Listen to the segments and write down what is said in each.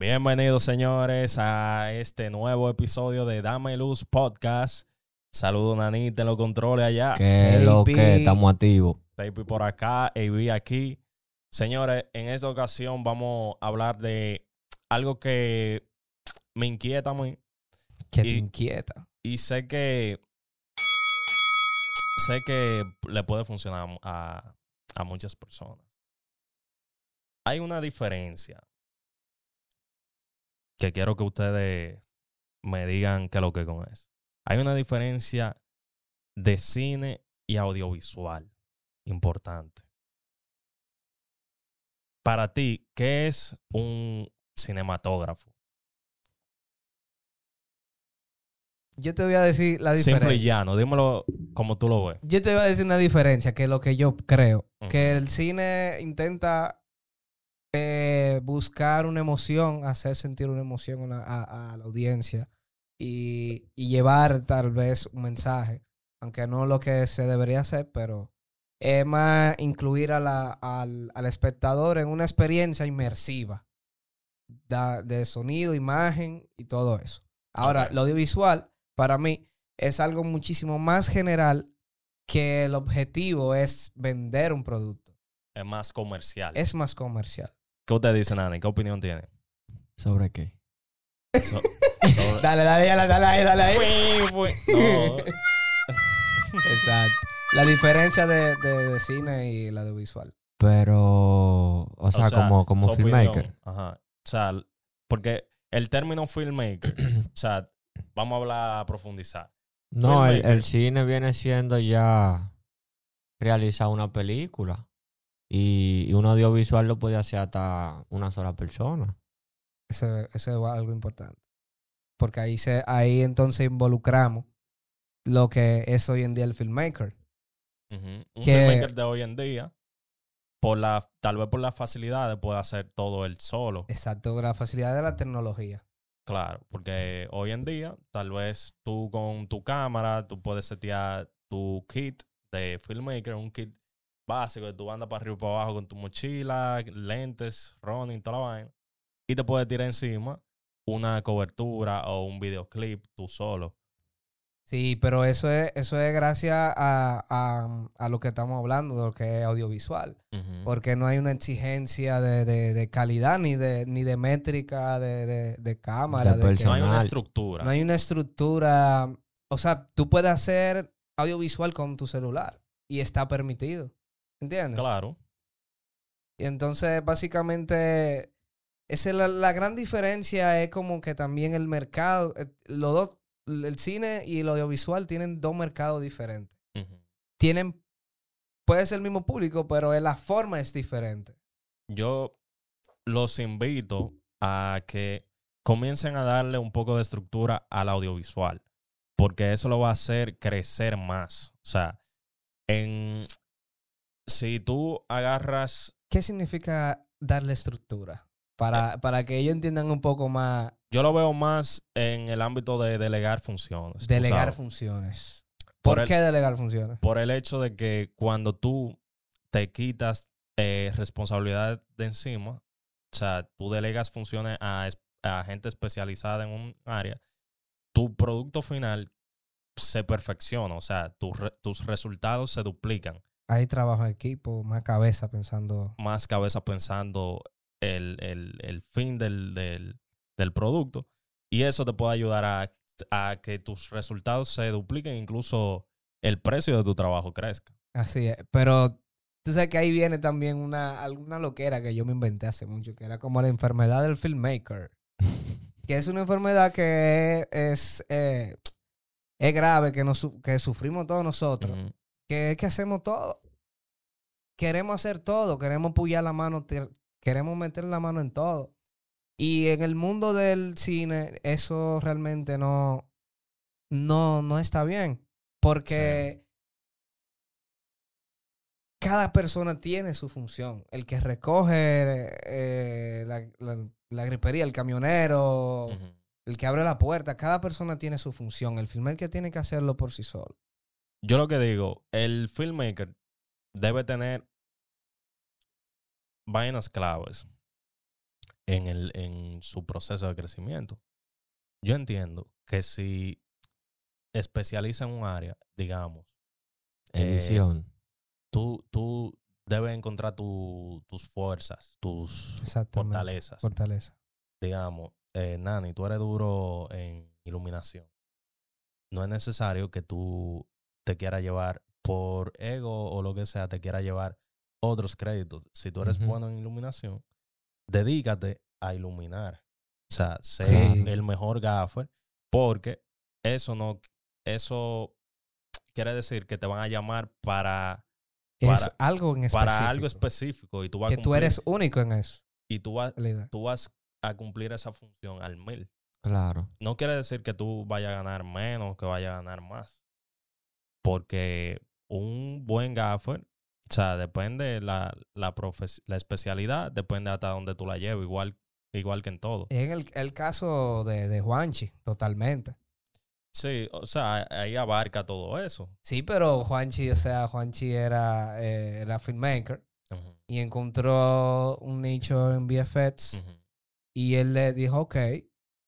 Bienvenidos, señores, a este nuevo episodio de Dame Luz Podcast. Saludo, Nanita, en los controles allá. Que lo que estamos activos. Tapey por acá, AB aquí. Señores, en esta ocasión vamos a hablar de algo que me inquieta muy Que te inquieta. y sé que sé que le puede funcionar a, a muchas personas. Hay una diferencia que quiero que ustedes me digan qué es lo que con eso. Hay una diferencia de cine y audiovisual importante. Para ti, ¿qué es un cinematógrafo? Yo te voy a decir la Simple y diferencia. llano, dímelo como tú lo ves. Yo te voy a decir una diferencia, que es lo que yo creo. Que el cine intenta eh, buscar una emoción, hacer sentir una emoción a, una- a- a la audiencia y, y llevar tal vez un mensaje. Aunque no lo que se debería hacer, pero es más incluir a la- al, al espectador en una experiencia inmersiva da- de sonido, imagen y todo eso. Ahora, Ok. lo audiovisual, para mí, es algo muchísimo más general que el objetivo es vender un producto. Es más comercial. Es más comercial. ¿Qué usted dice, Nani? ¿Qué opinión tiene? ¿Sobre qué? So- sobre- Dale, dale, dale, dale ahí, dale ahí. No. Exacto. La diferencia de, de- de cine y la audiovisual. Pero, o sea, como, como filmmaker. opinión. Ajá. O sea, porque el término filmmaker, o sea, vamos a hablar a profundizar. No, el cine viene siendo ya realizar una película. Y, y un audiovisual lo puede hacer hasta una sola persona. Eso, eso es algo importante. Porque ahí, se, ahí entonces involucramos lo que es hoy en día el filmmaker. Un Que- filmmaker de hoy en día, por la, tal vez por las facilidades, puede hacer todo él solo. Exacto, la facilidad de la tecnología. Claro, porque hoy en día, tal vez tú con tu cámara, tú puedes setear tu kit de filmmaker, un kit básico de tu banda para arriba y para abajo con tu mochila, lentes, running, toda la vaina. Y te puedes tirar encima una cobertura o un videoclip tú solo. Sí, pero eso es, eso es gracias a, a- a lo que estamos hablando, de lo que es audiovisual. Porque no hay una exigencia de, de- de calidad ni de, ni de métrica de, de- de cámara. De de que- no hay una estructura. no hay una estructura. O sea, tú puedes hacer audiovisual con tu celular y está permitido. ¿Entiendes? Claro. Y entonces, básicamente, esa es la, la gran diferencia. Es como que también el mercado, eh, los dos, el cine y el audiovisual tienen dos mercados diferentes. Tienen, puede ser el mismo público, pero la forma es diferente. Yo los invito a que comiencen a darle un poco de estructura al audiovisual, porque eso lo va a hacer crecer más. O sea, en, si tú agarras, ¿Qué significa darle estructura? Para, para que ellos entiendan un poco más, yo lo veo más en el ámbito de delegar funciones. delegar funciones. Por ¿Por, el- qué delegar funciones? por el hecho de que cuando tú te quitas eh, responsabilidad de encima, o sea, tú delegas funciones a, a gente especializada en un área, tu producto final se perfecciona, o sea, re- tus resultados se duplican, Hay trabajo en equipo, más cabeza pensando. más cabeza pensando el, el- el fin del, del- del producto, y eso te puede ayudar a, a que tus resultados se dupliquen, incluso el precio de tu trabajo crezca. Así es. Pero tú sabes que ahí viene también una, alguna loquera que yo me inventé hace mucho, que era como la enfermedad del filmmaker. que es una enfermedad que es, eh, es grave, que, nos, que sufrimos todos nosotros. Ujú. Que es que hacemos todo. Queremos hacer todo, queremos pullar la mano, queremos meter la mano en todo. Y en el mundo del cine, eso realmente no, no, no está bien. Porque cada persona tiene su función. El que recoge eh, la, la- la gripería, el camionero, el que abre la puerta, cada persona tiene su función. El filmer que tiene que hacerlo por sí solo. Yo lo que digo, el filmmaker debe tener vainas claves. en, el, en su proceso de crecimiento. Yo entiendo que si especializa en un área, digamos, eh, Edición. tú, tú debes encontrar tu- tus fuerzas, tus fortalezas. Fortaleza. digamos, eh, Nani, tú eres duro en iluminación. No es necesario que tú te quieras llevar por ego o lo que sea, te quieras llevar otros créditos. Si tú eres bueno en iluminación, dedícate a iluminar. O sea, sé Sí. el mejor gaffer, porque eso no, eso quiere decir que te van a llamar para, Es Para- algo en específico. para algo específico y tú vas a Que tú eres único en eso. y tú vas, tú vas a cumplir esa función al mil. Claro. no quiere decir que tú vayas a ganar menos, que vayas a ganar más. Porque un buen gaffer, o sea, depende la, la, profes- la especialidad, depende hasta donde tú la lleves, igual, igual que en todo. En el, el caso de, de Juanchi, totalmente. Sí, o sea, ahí abarca todo eso. Sí, pero Juanchi, o sea, Juanchi era, eh, era filmmaker y encontró un nicho en VFX y él le dijo, ok,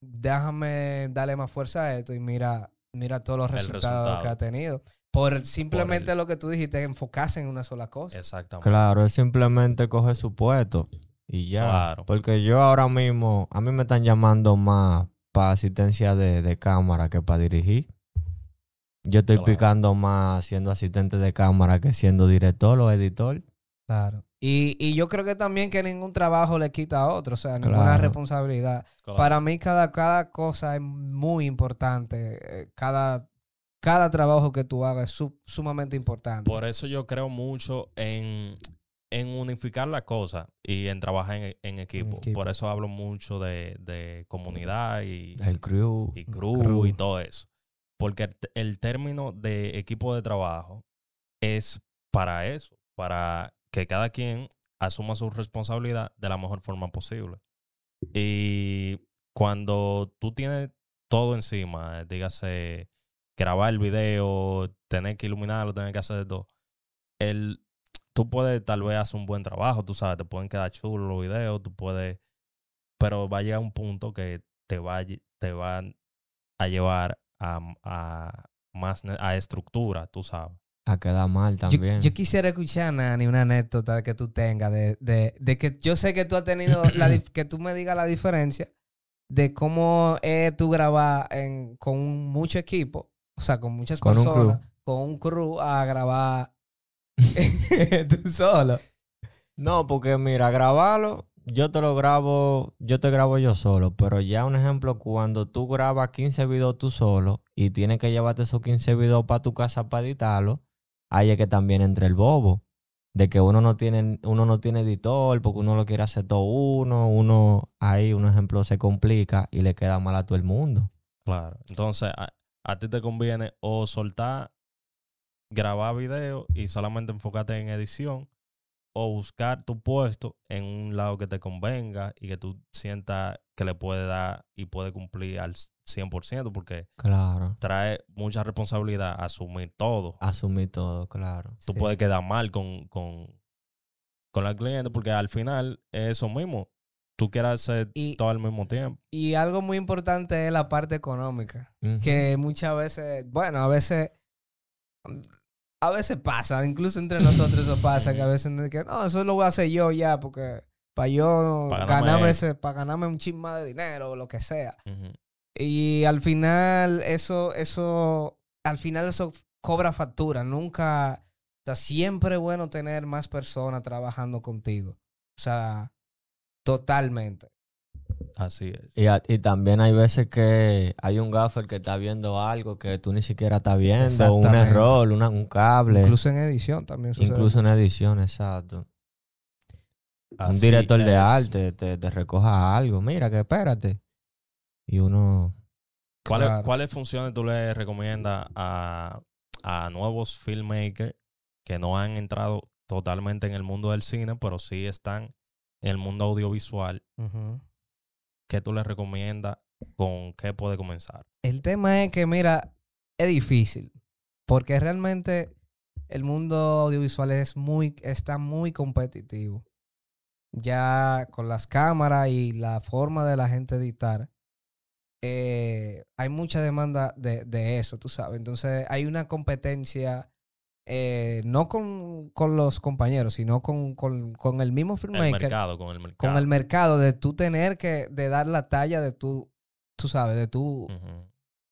déjame darle más fuerza a esto y mira, mira todos los El resultados resultado. que ha tenido. Por simplemente el- lo que tú dijiste, enfocarse en una sola cosa. Exactamente. Claro, él simplemente coge su puesto y ya. Claro. Porque yo ahora mismo, a mí me están llamando más para asistencia de, de cámara que para dirigir. Yo estoy Claro. picando más siendo asistente de cámara que siendo director o editor. Claro. Y, y yo creo que también que ningún trabajo le quita a otro, o sea, ninguna Claro. responsabilidad. Claro. Para mí cada, cada cosa es muy importante. eh, Cada, cada trabajo que tú hagas es su- sumamente importante. Por eso yo creo mucho en, en unificar la cosa y en trabajar en, en equipo. equipo. Por eso hablo mucho de, de comunidad y, El crew. y crew, crew. y todo eso. Porque el, el término de equipo de trabajo es para eso, para que cada quien asuma su responsabilidad de la mejor forma posible. Y cuando tú tienes todo encima, dígase grabar el video, tener que iluminarlo, tener que hacer todo, el, tú puedes tal vez hacer un buen trabajo, tú sabes, te pueden quedar chulos los videos, tú puedes, pero va a llegar un punto que te va, te van a llevar a, a más a estructura, tú sabes. A quedar mal también. yo quisiera escuchar, Nani, una anécdota que tú tengas de, de, de que yo sé que tú has tenido, la, que tú me digas la diferencia de cómo es tú grabar en, con mucho equipo, o sea, con muchas Con personas, con un crew a grabar tú solo. No, porque mira, grabarlo, yo te lo grabo, yo te grabo yo solo, pero ya un ejemplo, cuando tú grabas 15 videos tú solo y tienes que llevarte esos 15 videos para tu casa para editarlo, ahí es que también entra el bobo. De que uno no tiene, uno no tiene editor, porque uno lo quiere hacer todo uno, uno ahí, un ejemplo, se complica y le queda mal a todo el mundo. Claro. Entonces, a, ti te conviene o soltar, grabar video y solamente enfocarte en edición, o buscar tu puesto en un lado que te convenga y que tú sientas que le puede dar y puede cumplir al 100%, porque Claro. trae mucha responsabilidad asumir todo. Asumir todo, claro. Tú Sí. puedes quedar mal con, con, con la cliente, porque al final es eso mismo. Tú quieres hacer Y- todo al mismo tiempo. Y algo muy importante es la parte económica. Que muchas veces, bueno, a veces, a veces pasa, incluso entre nosotros eso pasa, que a veces no, que, no, eso lo voy a hacer yo ya, porque para yo ganarme ese, para ganarme un chisma de dinero o lo que sea. Y al final, eso, eso, al final eso cobra factura. Nunca, o sea, siempre es bueno tener más personas trabajando contigo. O sea, totalmente. Así es. Y, a- y también hay veces que hay un gaffer que está viendo algo que tú ni siquiera estás viendo, un error, una- un cable, incluso, Incluso en edición también sucede. en edición, exacto. un director de arte te, te recoja algo, mira que espérate. Y uno, ¿Cuáles, Claro. ¿Cuáles funciones tú le recomiendas a, a nuevos filmmakers que no han entrado totalmente en el mundo del cine, pero sí están en el mundo audiovisual? Ujú. ¿Qué tú les recomiendas? ¿Con qué puede comenzar? El tema es que, mira, es difícil. Porque realmente el mundo audiovisual es muy, está muy competitivo. ya con las cámaras y la forma de la gente editar, eh, hay mucha demanda de, de eso, tú sabes. Entonces hay una competencia, eh, no con, con los compañeros, sino con, con- con el mismo El filmmaker, mercado, con el mercado. con el mercado, de tú tener que, de dar la talla de tú, tú sabes, de tú.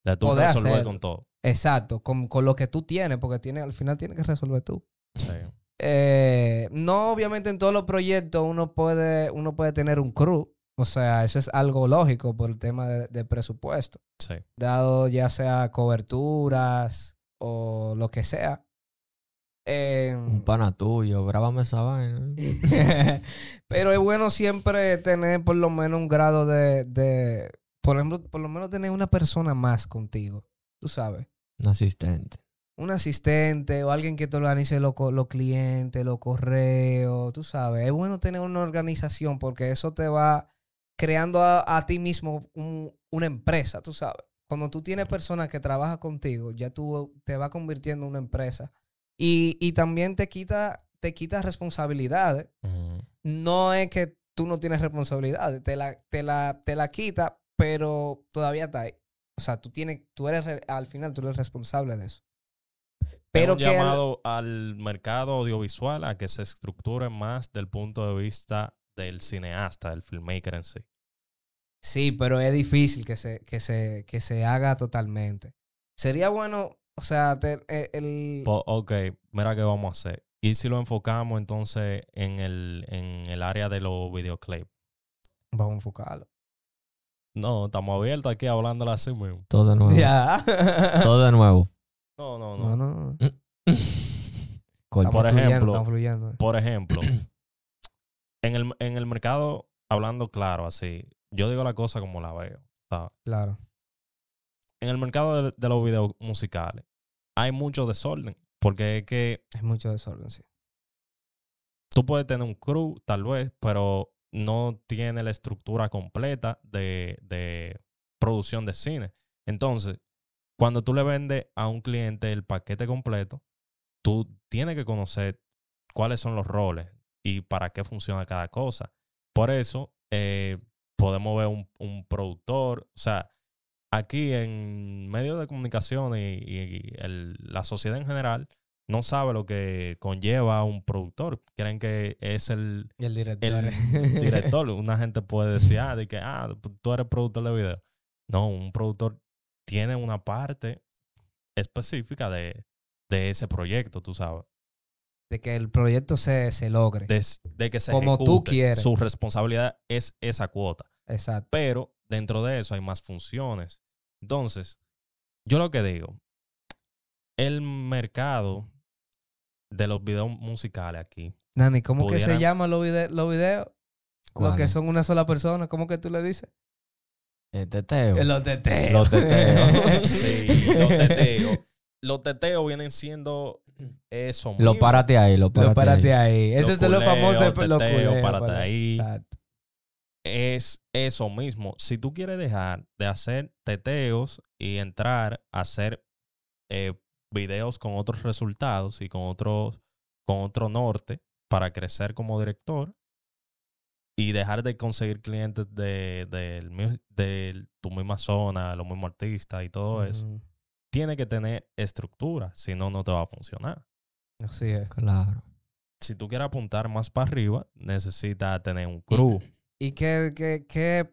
De tú Poder resolver con todo. exacto, con, con lo que tú tienes, porque tiene, al final tienes que resolver tú. Sí. Eh, no, obviamente en todos los proyectos uno puede, uno puede tener un crew. O sea, eso es algo lógico por el tema de, de presupuesto. Sí. Dado ya sea coberturas o lo que sea. Eh, Un pana tuyo, grábame esa vaina. pero es bueno siempre tener por lo menos un grado de, de- por ejemplo, por lo menos tener una persona más contigo. Tú sabes. Un asistente. un asistente o alguien que te organice los los clientes, los correos, tú sabes. Es bueno tener una organización porque eso te va creando a, a ti mismo un- una empresa, tú sabes. Cuando tú tienes personas que trabajan contigo, ya tú te vas convirtiendo en una empresa. Y, y también te quita, te quita responsabilidades. No es que tú no tienes responsabilidades, te la, te la, te la quita, pero todavía está ahí. O sea, tú tienes, tú eres, re- al final tú eres responsable de eso. Pero que al- llamado al mercado audiovisual a que se estructure más del punto de vista del cineasta, del filmmaker en sí. Sí, pero es difícil que se, que se, que se haga totalmente. Sería bueno, o sea, te- eh, el... Po- ok, mira qué vamos a hacer. Y si lo enfocamos entonces en el, en el área de los videoclips. Vamos a enfocarlo. No, estamos abiertos aquí hablando así mismo. Todo de nuevo. Ya. Todo de nuevo. No, no, no. No, no, no. Corta. Por Estamos fluyendo, ejemplo, fluyendo. Por ejemplo, en el, en el mercado, hablando claro así, yo digo la cosa como la veo. ¿sabes? Claro. En el mercado de, de los videos musicales hay mucho desorden. Porque es que Es mucho desorden, sí. tú puedes tener un crew, tal vez, pero no tiene la estructura completa de, de producción de cine. Entonces, cuando tú le vendes a un cliente el paquete completo, tú tienes que conocer cuáles son los roles y para qué funciona cada cosa. Por eso, eh, podemos ver un, un productor, o sea, aquí en medios de comunicación y, y el- la sociedad en general no sabe lo que conlleva un productor. Creen que es el, el director. el director. Una gente puede decir, ah, de que, ah, tú eres productor de video. No, un productor tiene una parte específica de, de ese proyecto, tú sabes. de que el proyecto se, se logre. De, de que se Como tú quieres. Su responsabilidad es esa cuota. Exacto. Pero dentro de eso hay más funciones. Entonces, yo lo que digo, el mercado de los videos musicales aquí, Nani, ¿cómo que se llaman los, vide- los videos? Los ¿Cuál? que son una sola persona. ¿Cómo que tú le dices? Eh, teteo. Los teteos. Los teteos. sí, los teteos. Los teteos vienen siendo eso. Lo mismo. párate ahí, lo párate, Lo párate ahí. ahí. Ese Los es lo famoso. Los culeos, párate párate. ahí. Exacto. Es eso mismo. Si tú quieres dejar de hacer teteos y entrar a hacer eh, videos con otros resultados y con otros con otro norte para crecer como director y dejar de conseguir clientes de, tu misma zona, los mismos artistas y todo eso, tiene que tener estructura, si no, no te va a funcionar. Así es. Claro. Si tú quieres apuntar más para arriba, necesitas tener un crew. ¿Y qué, qué, qué,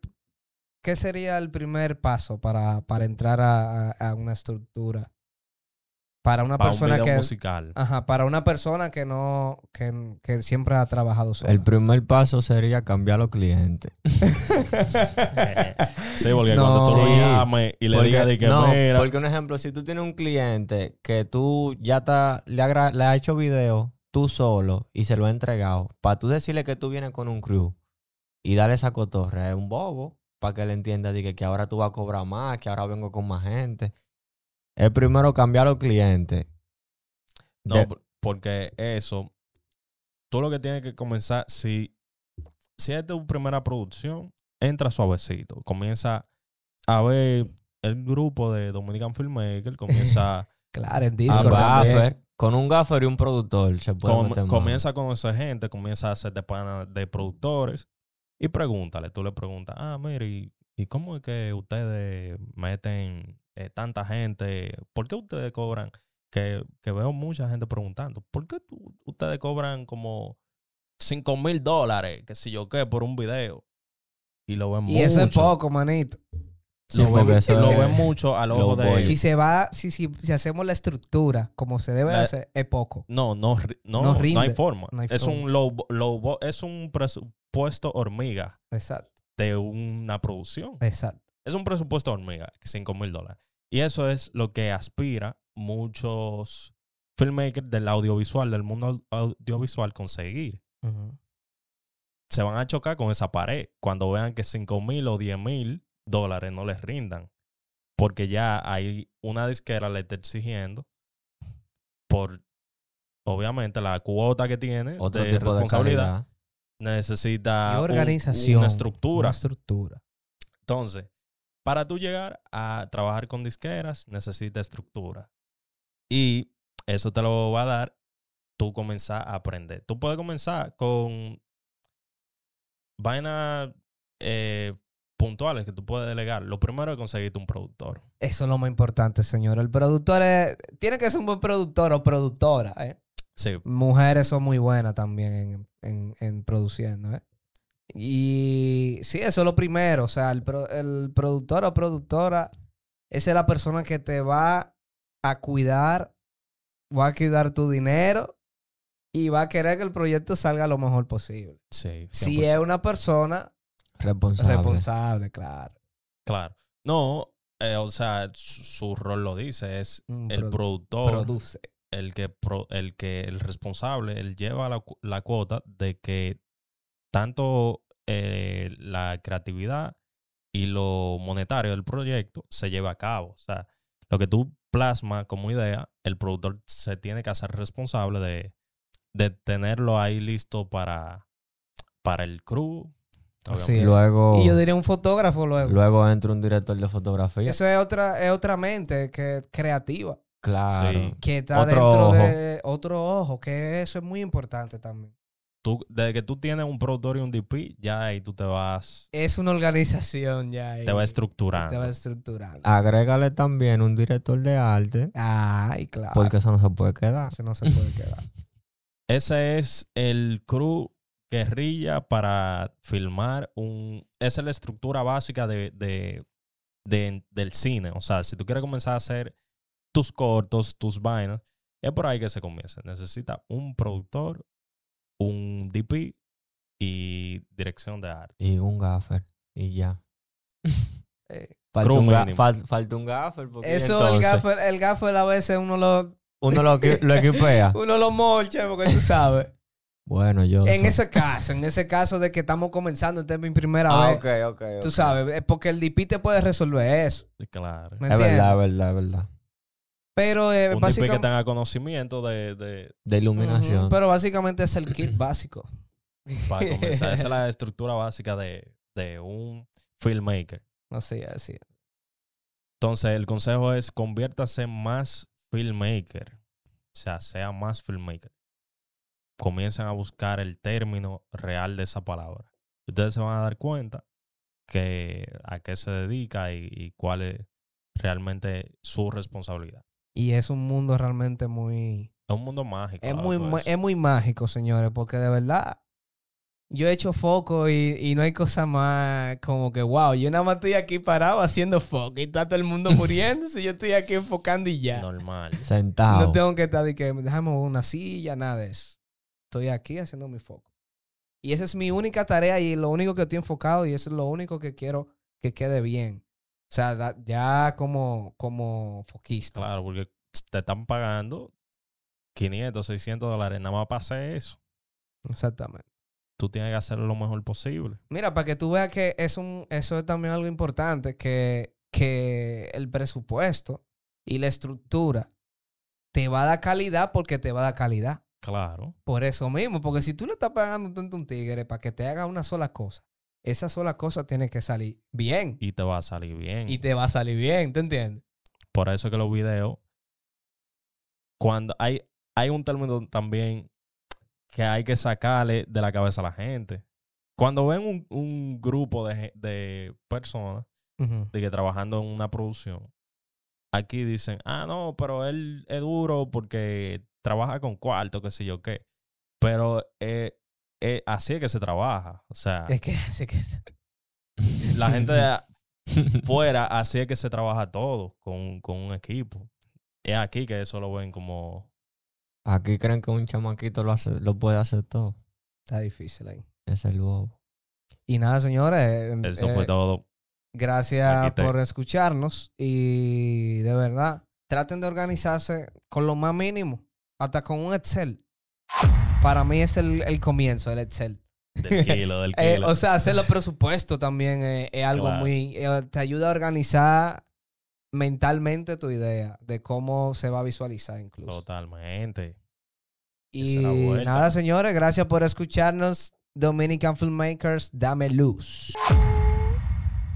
qué sería el primer paso para, para entrar a, a- una estructura? Para una para un persona video que. musical. Ajá, para una persona que no. que, que siempre ha trabajado sola. El primer paso sería cambiar los clientes. Sí, porque No. cuando tú lo Sí. llames y le digas de que no, porque un ejemplo, si tú tienes un cliente que tú ya ta- le, ha le has hecho video tú solo y se lo has entregado, para tú decirle que tú vienes con un crew y darle esa cotorra, es un bobo, para que él entienda de que, que ahora tú vas a cobrar más, que ahora vengo con más gente. Es primero cambiar los clientes. no, De- porque eso, tú lo que tienes que comenzar, si, si es tu primera producción, entra suavecito, comienza a ver el grupo de Dominican Filmmaker, comienza Claro, en a Discord también. buffer, Con un gaffer y un productor se puede Com- meter mano. comienza a conocer gente, comienza a hacer de pana de productores y pregúntale. Tú le preguntas, ah, mire, ¿y, y cómo es que ustedes meten eh, tanta gente? ¿Por qué ustedes cobran? Que, que veo mucha gente preguntando, ¿por qué tú- ustedes cobran como 5 mil dólares, qué sé yo qué, por un video? Y lo ven Y eso es poco, manito. Sí, lo ven, eso lo es- ven mucho al ojo de... budget. Si se va, si, si, si hacemos la estructura como se debe La- hacer, es poco. No, no, no, No no, hay forma. No hay es forma. un low, es un presupuesto hormiga Exacto, de una producción. exacto. Es un presupuesto hormiga, 5 mil dólares. Y eso es lo que aspira muchos filmmakers del audiovisual, del mundo au- audiovisual, conseguir. Se van a chocar con esa pared cuando vean que 5 mil o 10 mil dólares no les rindan. Porque ya hay una disquera le está exigiendo por, obviamente, la cuota que tiene Otro de tipo responsabilidad. necesita Y un- organización. una estructura. Una estructura. Entonces, para tú llegar a trabajar con disqueras, necesita estructura. Y eso te lo va a dar tú comenzar a aprender. Tú puedes comenzar con vainas eh, puntuales que tú puedes delegar. Lo primero es conseguirte un productor. Eso es lo más importante, señor. El productor es- tiene que ser un buen productor o productora. ¿eh? Sí, Mujeres son muy buenas también en, en- en produciendo. ¿eh? Y sí, eso es lo primero. O sea, el, pro- el productor o productora, esa es la persona que te va a cuidar, va a cuidar tu dinero y va a querer que el proyecto salga lo mejor posible. sí. Si 100%. es una persona Responsable. responsable, claro. Claro. No, eh, o sea, su, su rol lo dice, es el produ- productor. Produce. el que, pro- el que el responsable, él lleva la, la cuota de que tanto eh, la creatividad y lo monetario del proyecto se lleve a cabo. O sea, lo que tú plasmas como idea, el productor se tiene que hacer responsable de, de tenerlo ahí listo para, para el crew. Así. Luego, Y yo diría un fotógrafo luego. luego entra un director de fotografía. Eso es otra, es otra mente que creativa. Claro. Sí. Que está Otro dentro ojo. de otro ojo. Que eso es muy importante también. Tú, desde que tú tienes un productor y un DP, ya ahí tú te vas, Es una organización ya. ahí. te vas estructurando. Te va estructurando. Agrégale también un director de arte, Ay, claro. porque eso no se puede quedar. Eso no se puede quedar. Ese es el crew guerrilla para filmar un... Esa es la estructura básica de, de- de- del cine. O sea, si tú quieres comenzar a hacer tus cortos, tus vainas, es por ahí que se comienza. Necesita un productor, un DP y dirección de arte. Y un gaffer. Y ya. Eh, Falta un, ga- mínimo. fal- falta un gaffer. porque eso, el gaffer, el gaffer a veces uno lo, Uno lo equipea. uno lo molcha porque tú sabes. Bueno, yo. en ese caso, en ese caso de que estamos comenzando, esta es mi primera Ah, vez. ok, ok. Tú ok. sabes, es porque el DP te puede resolver eso. Claro. ¿Me Es verdad, es verdad, es verdad. Pero, eh, Un DP que básicamente, tenga conocimiento de, de- De iluminación. Pero básicamente es el kit básico. para comenzar. Esa es la estructura básica de, de un filmmaker. Así es, así es. Entonces, el consejo es conviértase más filmmaker. O sea, sea más filmmaker. Comiencen a buscar el término real de esa palabra. Ustedes se van a dar cuenta que a qué se dedica y, y cuál es realmente su responsabilidad. Y es un mundo realmente muy... Es un mundo mágico. Es muy, es muy mágico, señores, porque de verdad yo he hecho foco y, y no hay cosa más como que, wow, yo nada más estoy aquí parado haciendo foco y está todo el mundo muriéndose, yo estoy aquí enfocando y ya. Normal. Sentado. No tengo que estar de que déjame una silla, nada de eso. Estoy aquí haciendo mi foco. Y esa es mi única tarea y lo único que estoy enfocado y eso es lo único que quiero que quede bien. O sea, da- ya como, como foquista. Claro, porque te están pagando 500, 600 dólares nada más para hacer eso. Exactamente. Tú tienes que hacer lo mejor posible. Mira, para que tú veas que es un, eso es también algo importante, que, que el presupuesto y la estructura te va a dar calidad porque te va a dar calidad. Claro. Por eso mismo, porque si tú le estás pagando tanto a un tigre para que te haga una sola cosa, esa sola cosa tiene que salir bien. Y te va a salir bien. Y te va a salir bien, ¿te entiendes? Por eso que los videos, cuando hay, hay un término también que hay que sacarle de la cabeza a la gente. Cuando ven un, un grupo de, de personas de que trabajando en una producción, aquí dicen, ah, no, pero él es duro porque trabaja con cuarto, qué sé yo qué. Pero eh, eh, así es que se trabaja. O sea, Es que, es que la gente de fuera, así es que se trabaja todo con, con un equipo. Es aquí que eso lo ven como... Aquí creen que un chamaquito lo, hace, lo puede hacer todo. está difícil ahí. Es el bobo. Y nada, señores. Eso eh, fue todo. Gracias por escucharnos y de verdad, traten de organizarse con lo más mínimo, hasta con un Excel. Para mí es el, el comienzo, el Excel. Del kilo, del Eh, kilo. o sea, hacer los presupuestos también es algo Claro. muy... eh, te ayuda a organizar mentalmente tu idea de cómo se va a visualizar incluso. Totalmente. Y nada, señores, gracias por escucharnos. Dominican Filmmakers, dame luz.